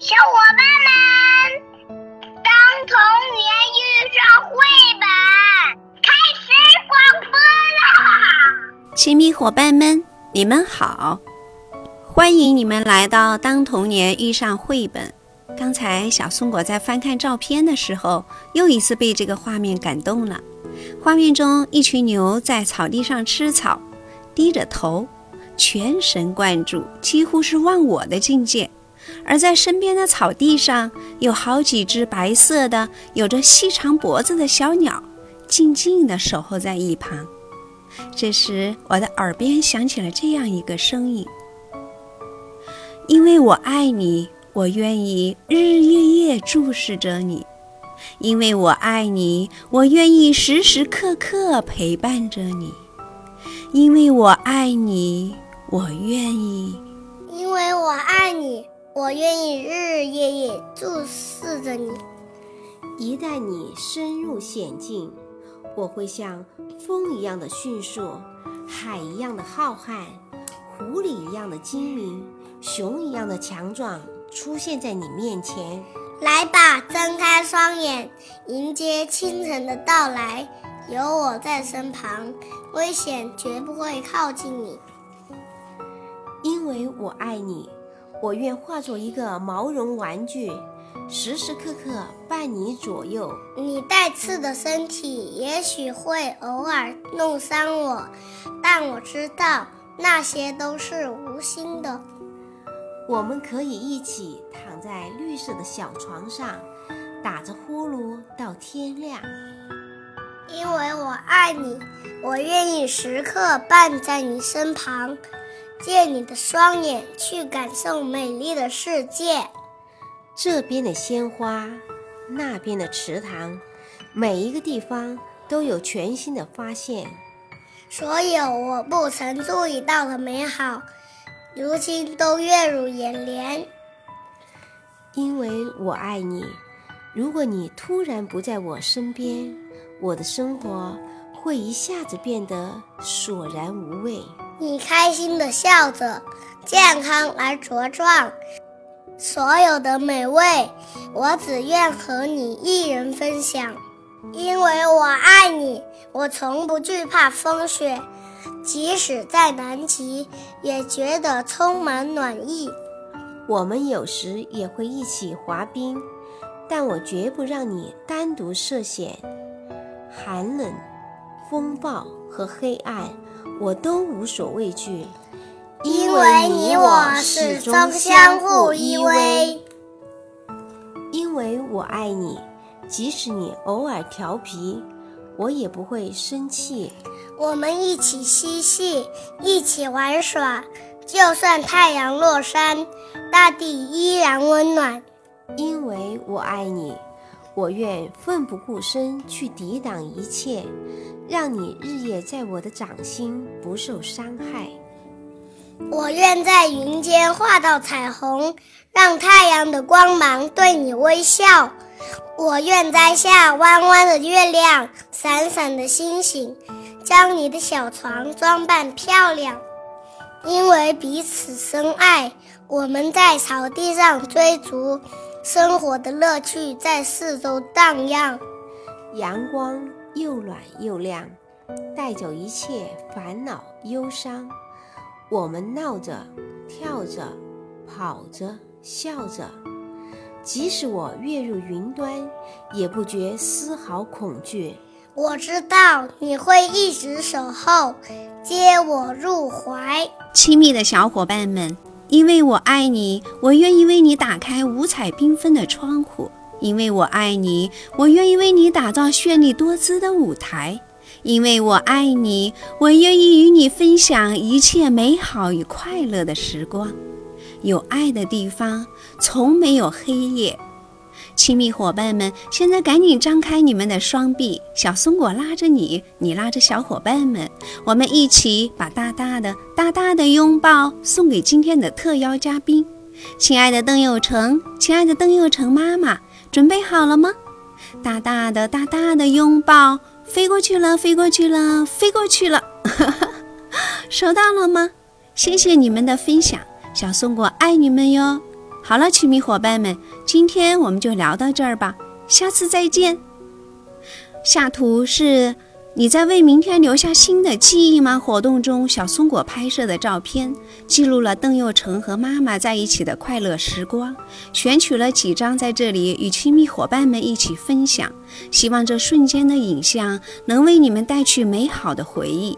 小伙伴们，当童年遇上绘本，开始广播啦！亲密伙伴们，你们好，欢迎你们来到《当童年遇上绘本》。刚才小松果在翻看照片的时候，又一次被这个画面感动了。画面中，一群牛在草地上吃草，低着头，全神贯注，几乎是忘我的境界。而在身边的草地上，有好几只白色的、有着细长脖子的小鸟，静静地守候在一旁。这时，我的耳边响起了这样一个声音：“因为我爱你，我愿意日日夜夜注视着你；因为我爱你，我愿意时时刻刻陪伴着你；因为我爱你，我愿意；”我愿意日日夜夜注视着你。一旦你深入险境，我会像风一样的迅速，海一样的浩瀚，狐狸一样的精明，熊一样的强壮，出现在你面前。来吧，睁开双眼，迎接清晨的到来。有我在身旁，危险绝不会靠近你，因为我爱你。我愿化作一个毛绒玩具，时时刻刻伴你左右。你带刺的身体也许会偶尔弄伤我，但我知道那些都是无心的。我们可以一起躺在绿色的小床上，打着呼噜到天亮。因为我爱你，我愿意时刻伴在你身旁。借你的双眼去感受美丽的世界，这边的鲜花，那边的池塘，每一个地方都有全新的发现。所有我不曾注意到的美好，如今都跃入眼帘。因为我爱你，如果你突然不在我身边，我的生活会一下子变得索然无味。你开心的笑着，健康而茁壮，所有的美味，我只愿和你一人分享。因为我爱你，我从不惧怕风雪，即使在南极，也觉得充满暖意。我们有时也会一起滑冰，但我绝不让你单独涉险。寒冷、风暴和黑暗。我都无所畏惧，因为你我始终相互依偎。因为我爱你，即使你偶尔调皮，我也不会生气。我们一起嬉戏，一起玩耍，就算太阳落山，大地依然温暖。因为我爱你。我愿奋不顾身去抵挡一切，让你日夜在我的掌心不受伤害。我愿在云间画道彩虹，让太阳的光芒对你微笑。我愿摘下弯弯的月亮、闪闪的星星，将你的小床装扮漂亮。因为彼此深爱，我们在草地上追逐。生活的乐趣在四周荡漾，阳光又暖又亮，带走一切烦恼忧伤。我们闹着、跳着、跑着、笑着，即使我跃入云端，也不觉丝毫恐惧。我知道你会一直守候，接我入怀。亲密的小伙伴们。因为我爱你，我愿意为你打开五彩缤纷的窗户；因为我爱你，我愿意为你打造绚丽多姿的舞台；因为我爱你，我愿意与你分享一切美好与快乐的时光。有爱的地方，从没有黑夜。亲密伙伴们，现在赶紧张开你们的双臂，小松果拉着你，你拉着小伙伴们，我们一起把大大的、大大的拥抱送给今天的特邀嘉宾，亲爱的邓佑成，亲爱的邓佑成妈妈，准备好了吗？大大的、大大的拥抱飞过去了，飞过去了，飞过去了，收到了吗？谢谢你们的分享，小松果爱你们哟。好了，亲密伙伴们，今天我们就聊到这儿吧，下次再见。下图是你在为明天留下新的记忆吗？活动中，小松果拍摄的照片记录了邓佑成和妈妈在一起的快乐时光，选取了几张在这里与亲密伙伴们一起分享。希望这瞬间的影像能为你们带去美好的回忆。